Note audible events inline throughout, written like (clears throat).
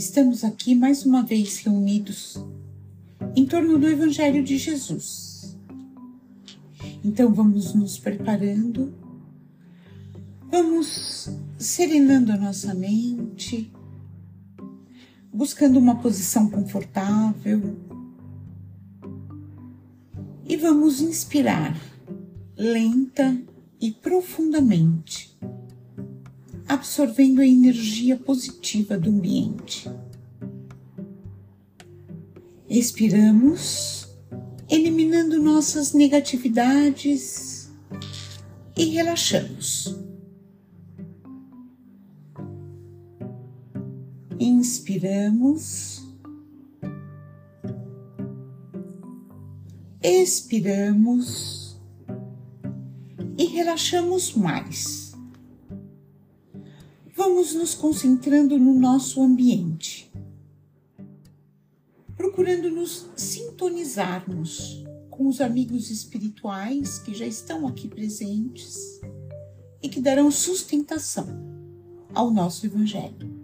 Estamos aqui mais uma vez reunidos em torno do Evangelho de Jesus. Então vamos nos preparando, vamos serenando a nossa mente, buscando uma posição confortável e vamos inspirar lenta e profundamente, absorvendo a energia positiva do ambiente. Expiramos, eliminando nossas negatividades e relaxamos. Inspiramos, expiramos e relaxamos mais. Vamos nos concentrando no nosso ambiente, procurando nos sintonizarmos com os amigos espirituais que já estão aqui presentes e que darão sustentação ao nosso Evangelho.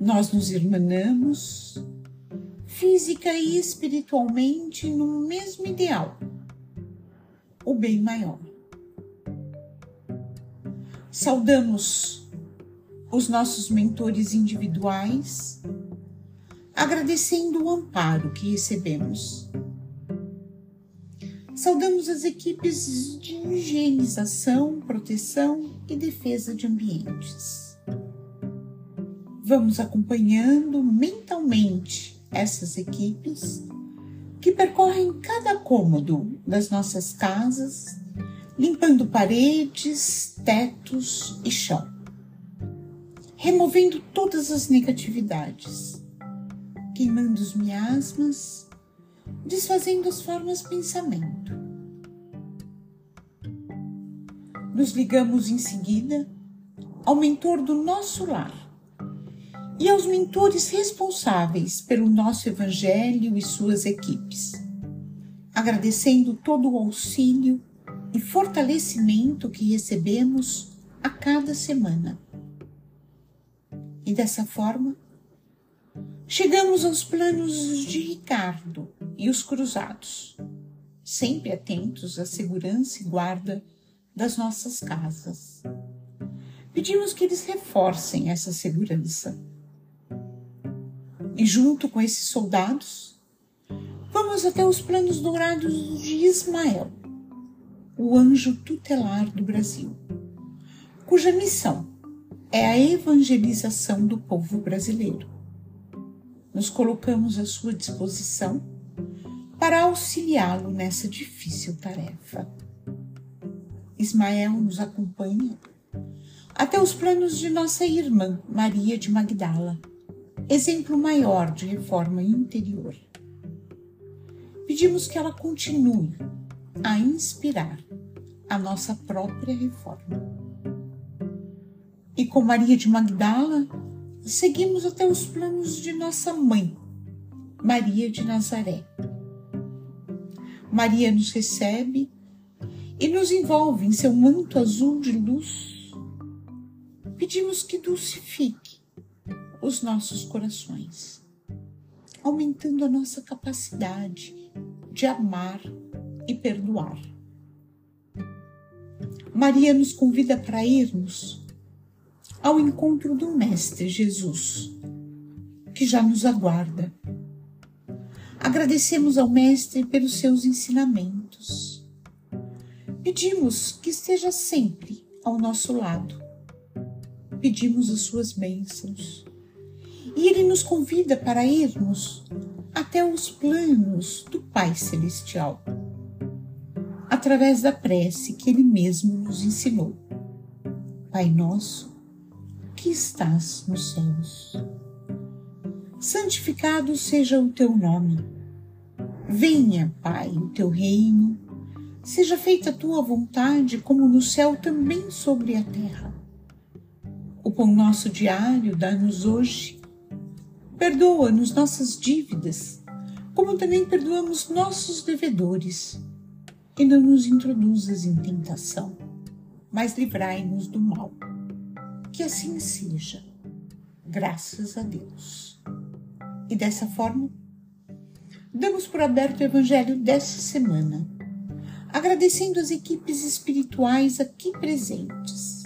Nós nos irmanamos física e espiritualmente no mesmo ideal, o bem maior. Saudamos os nossos mentores individuais, agradecendo o amparo que recebemos. Saudamos as equipes de higienização, proteção e defesa de ambientes. Vamos acompanhando mentalmente essas equipes que percorrem cada cômodo das nossas casas, limpando paredes, tetos e chão, removendo todas as negatividades, queimando os miasmas, desfazendo as formas pensamento. Nos ligamos em seguida ao mentor do nosso lar e aos mentores responsáveis pelo nosso Evangelho e suas equipes, agradecendo todo o auxílio e fortalecimento que recebemos a cada semana. E dessa forma, chegamos aos planos de Ricardo e os cruzados, sempre atentos à segurança e guarda das nossas casas. Pedimos que eles reforcem essa segurança e junto com esses soldados, vamos até os planos dourados de Ismael, o anjo tutelar do Brasil, cuja missão é a evangelização do povo brasileiro. Nos colocamos à sua disposição para auxiliá-lo nessa difícil tarefa. Ismael nos acompanha até os planos de nossa irmã Maria de Magdala exemplo maior de reforma interior. Pedimos que ela continue a inspirar a nossa própria reforma. E com Maria de Magdala, seguimos até os planos de nossa mãe, Maria de Nazaré. Maria nos recebe e nos envolve em seu manto azul de luz. Pedimos que dulcifique os nossos corações, aumentando a nossa capacidade de amar e perdoar. Maria nos convida para irmos ao encontro do Mestre Jesus, que já nos aguarda. Agradecemos ao Mestre pelos seus ensinamentos. Pedimos que esteja sempre ao nosso lado. Pedimos as suas bênçãos e ele nos convida para irmos até os planos do Pai Celestial, através da prece que ele mesmo nos ensinou. Pai nosso, que estás nos céus, santificado seja o teu nome. Venha, Pai, o teu reino, seja feita a tua vontade, como no céu também sobre a terra. O pão nosso diário dá-nos hoje Perdoa-nos nossas dívidas, como também perdoamos nossos devedores. E não nos introduzas em tentação, mas livrai-nos do mal. Que assim seja. graças a Deus. E dessa forma, damos por aberto o Evangelho dessa semana, agradecendo as equipes espirituais aqui presentes.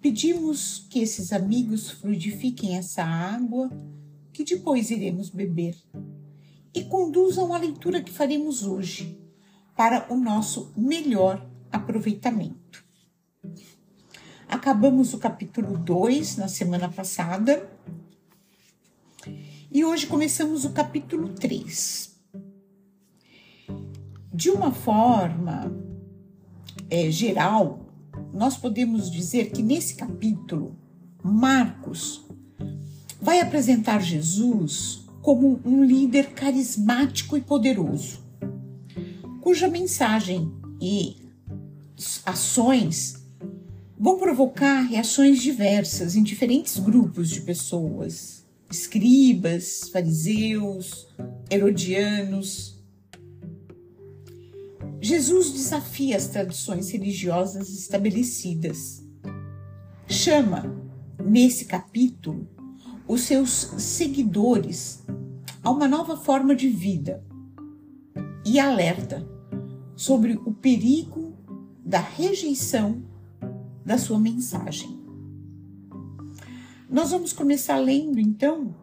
Pedimos que esses amigos frutifiquem essa água que depois iremos beber e conduzam a leitura que faremos hoje para o nosso melhor aproveitamento. Acabamos o capítulo 2 na semana passada e hoje começamos o capítulo 3. De uma forma é, geral, nós podemos dizer que nesse capítulo, Marcos vai apresentar Jesus como um líder carismático e poderoso, cuja mensagem e ações vão provocar reações diversas em diferentes grupos de pessoas, escribas, fariseus, herodianos. Jesus desafia as tradições religiosas estabelecidas. Chama, nesse capítulo, os seus seguidores a uma nova forma de vida e alerta sobre o perigo da rejeição da sua mensagem. Nós vamos começar lendo então.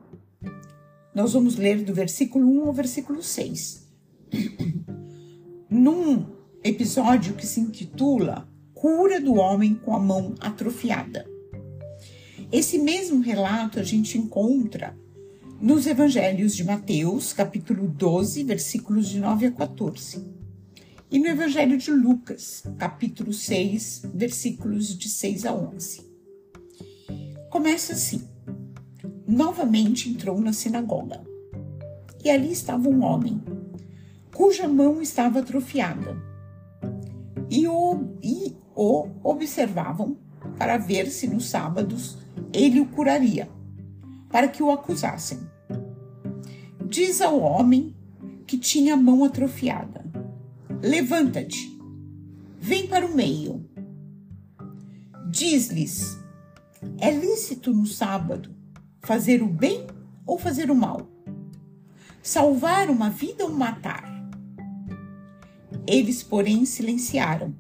Nós vamos ler do versículo 1 ao versículo 6. (clears throat) Num episódio que se intitula Cura do Homem com a Mão Atrofiada. Esse mesmo relato a gente encontra nos evangelhos de Mateus, capítulo 12, versículos de 9 a 14, e no evangelho de Lucas, capítulo 6, versículos de 6 a 11. Começa assim: Novamente entrou na sinagoga, e ali estava um homem, cuja mão estava atrofiada, e o, e o observavam para ver se nos sábados ele o curaria, para que o acusassem. Diz ao homem que tinha a mão atrofiada: Levanta-te, vem para o meio. Diz-lhes: É lícito no sábado fazer o bem ou fazer o mal? Salvar uma vida ou matar? Eles, porém, silenciaram.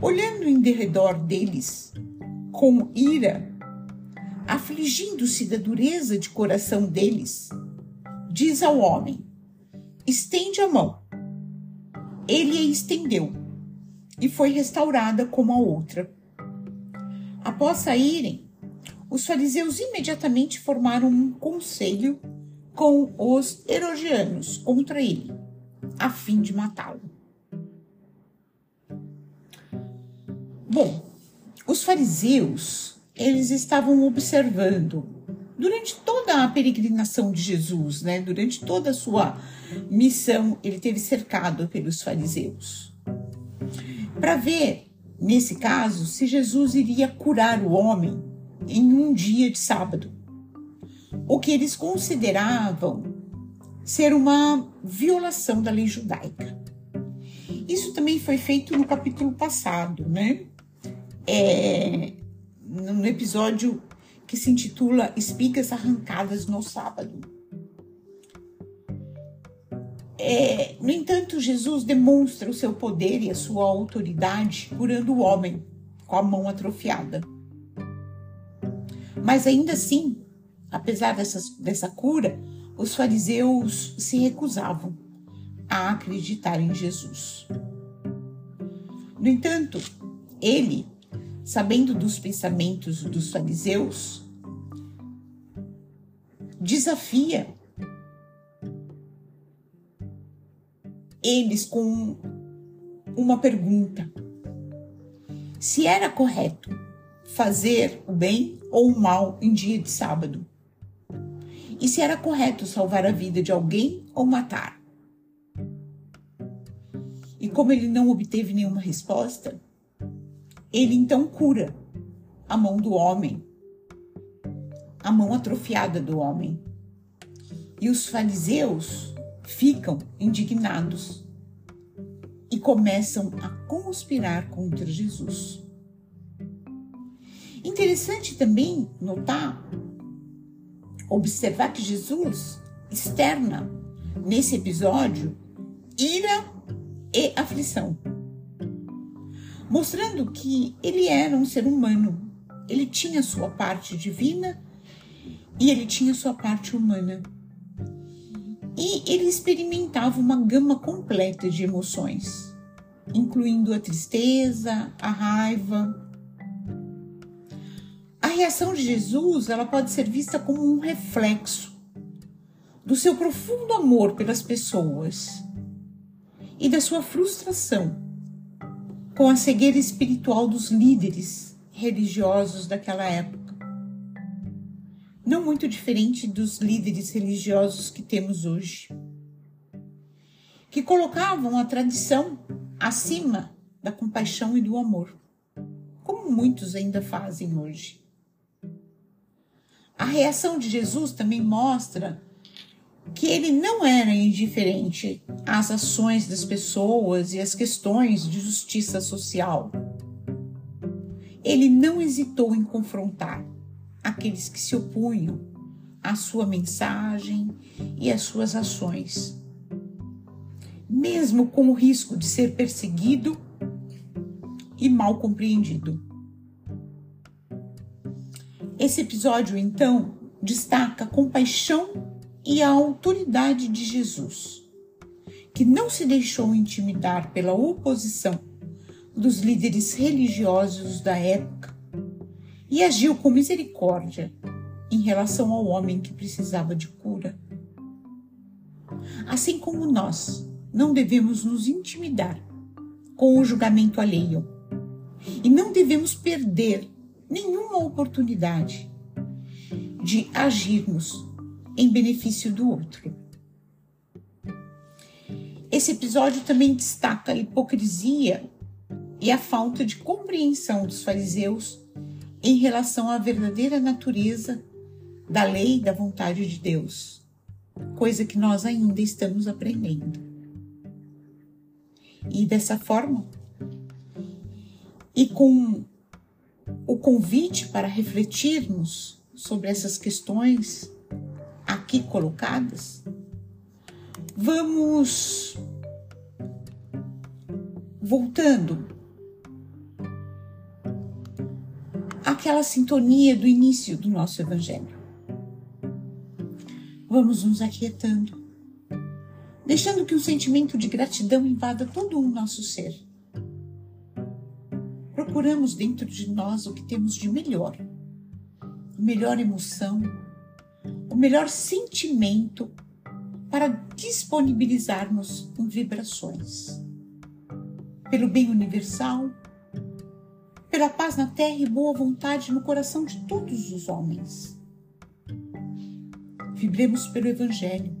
Olhando em derredor deles, com ira, afligindo-se da dureza de coração deles, diz ao homem: estende a mão. Ele a estendeu e foi restaurada como a outra. Após saírem, os fariseus imediatamente formaram um conselho com os herodianos contra ele, a fim de matá-lo. Bom, os fariseus, eles estavam observando durante toda a peregrinação de Jesus, né? Durante toda a sua missão, ele teve cercado pelos fariseus. Para ver, nesse caso, se Jesus iria curar o homem em um dia de sábado. O que eles consideravam ser uma violação da lei judaica. Isso também foi feito no capítulo passado, né? é, no episódio que se intitula Espigas Arrancadas no Sábado. É, no entanto, Jesus demonstra o seu poder e a sua autoridade curando o homem com a mão atrofiada. Mas ainda assim, apesar dessa, dessa cura, os fariseus se recusavam a acreditar em Jesus. No entanto, ele sabendo dos pensamentos dos fariseus, desafia eles com uma pergunta: se era correto fazer o bem ou o mal em dia de sábado? E se era correto salvar a vida de alguém ou matar? E como ele não obteve nenhuma resposta, ele então cura a mão do homem, a mão atrofiada do homem. E os fariseus ficam indignados e começam a conspirar contra Jesus. Interessante também notar, observar que Jesus externa nesse episódio ira e aflição, mostrando que ele era um ser humano, ele tinha sua parte divina e ele tinha sua parte humana. E ele experimentava uma gama completa de emoções, incluindo a tristeza, a raiva. A reação de Jesus, ela pode ser vista como um reflexo do seu profundo amor pelas pessoas e da sua frustração com a cegueira espiritual dos líderes religiosos daquela época não muito diferente dos líderes religiosos que temos hoje, que colocavam a tradição acima da compaixão e do amor, como muitos ainda fazem hoje. A reação de Jesus também mostra que ele não era indiferente às ações das pessoas e às questões de justiça social. Ele não hesitou em confrontar aqueles que se opunham à sua mensagem e às suas ações, mesmo com o risco de ser perseguido e mal compreendido. Esse episódio, então, destaca compaixão e a autoridade de Jesus, que não se deixou intimidar pela oposição dos líderes religiosos da época e agiu com misericórdia em relação ao homem que precisava de cura. Assim como nós não devemos nos intimidar com o julgamento alheio e não devemos perder nenhuma oportunidade de agirmos em benefício do outro. Esse episódio também destaca a hipocrisia e a falta de compreensão dos fariseus em relação à verdadeira natureza da lei e da vontade de Deus, coisa que nós ainda estamos aprendendo. E dessa forma, e com o convite para refletirmos sobre essas questões aqui colocadas, vamos voltando aquela sintonia do início do nosso Evangelho. Vamos nos aquietando, deixando que um sentimento de gratidão invada todo o nosso ser. Procuramos dentro de nós o que temos de melhor, melhor emoção, o melhor sentimento para disponibilizarmos em vibrações. Pelo bem universal, pela paz na terra e boa vontade no coração de todos os homens. Vibremos pelo Evangelho,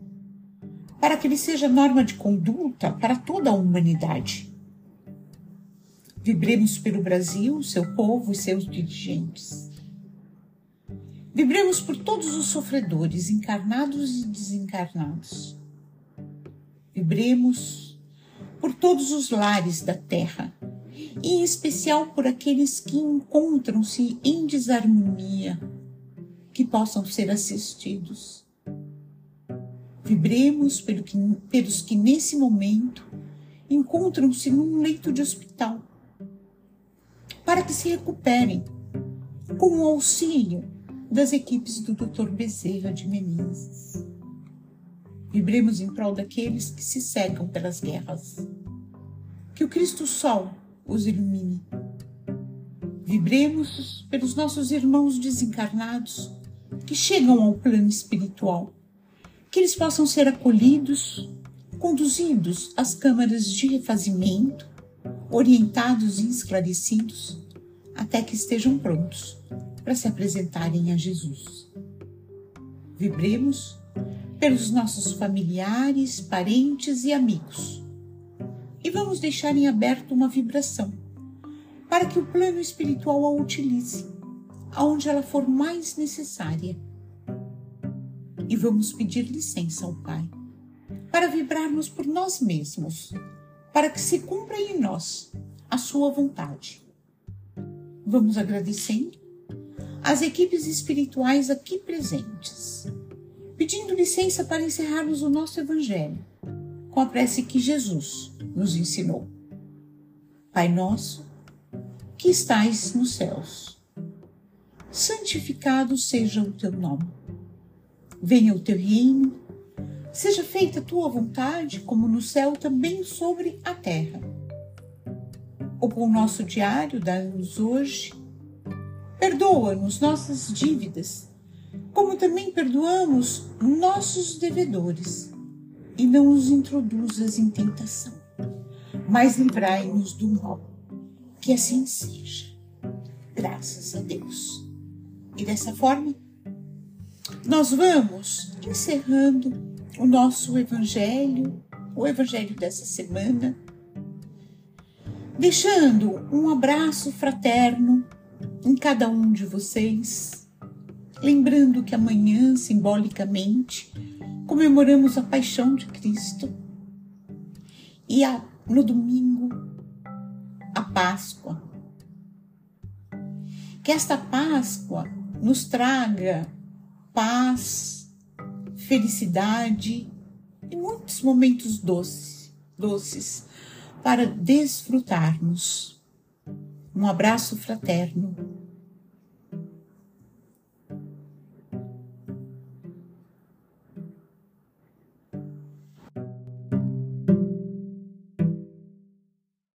para que ele seja norma de conduta para toda a humanidade. Vibremos pelo Brasil, seu povo e seus dirigentes. Vibremos por todos os sofredores, encarnados e desencarnados. Vibremos por todos os lares da terra em especial por aqueles que encontram-se em desarmonia, que possam ser assistidos. Vibremos pelo que, pelos que nesse momento encontram-se num leito de hospital, para que se recuperem com o auxílio das equipes do Dr. Bezerra de Menezes. Vibremos em prol daqueles que se cegam pelas guerras. Que o Cristo Sol os ilumine. Vibremos pelos nossos irmãos desencarnados que chegam ao plano espiritual, que eles possam ser acolhidos, conduzidos às câmaras de refazimento, orientados e esclarecidos, até que estejam prontos para se apresentarem a Jesus. Vibremos pelos nossos familiares, parentes e amigos e vamos deixar em aberto uma vibração para que o plano espiritual a utilize aonde ela for mais necessária. E vamos pedir licença ao Pai para vibrarmos por nós mesmos, para que se cumpra em nós a sua vontade. Vamos agradecendo as equipes espirituais aqui presentes, pedindo licença para encerrarmos o nosso Evangelho com a prece que Jesus nos ensinou. Pai nosso, que estais nos céus, santificado seja o teu nome. Venha o teu reino, seja feita a tua vontade, como no céu, também sobre a terra. O pão nosso diário dá-nos hoje Perdoa-nos nossas dívidas, como também perdoamos nossos devedores. E não nos introduzas em tentação, mas livrai-nos do mal. Que assim seja. Graças a Deus. E dessa forma, nós vamos encerrando o nosso Evangelho, o Evangelho dessa semana, deixando um abraço fraterno em cada um de vocês, lembrando que amanhã, simbolicamente, comemoramos a paixão de Cristo e a, no domingo, a Páscoa. Que esta Páscoa nos traga paz, felicidade e muitos momentos doces, doces para desfrutarmos. Um abraço fraterno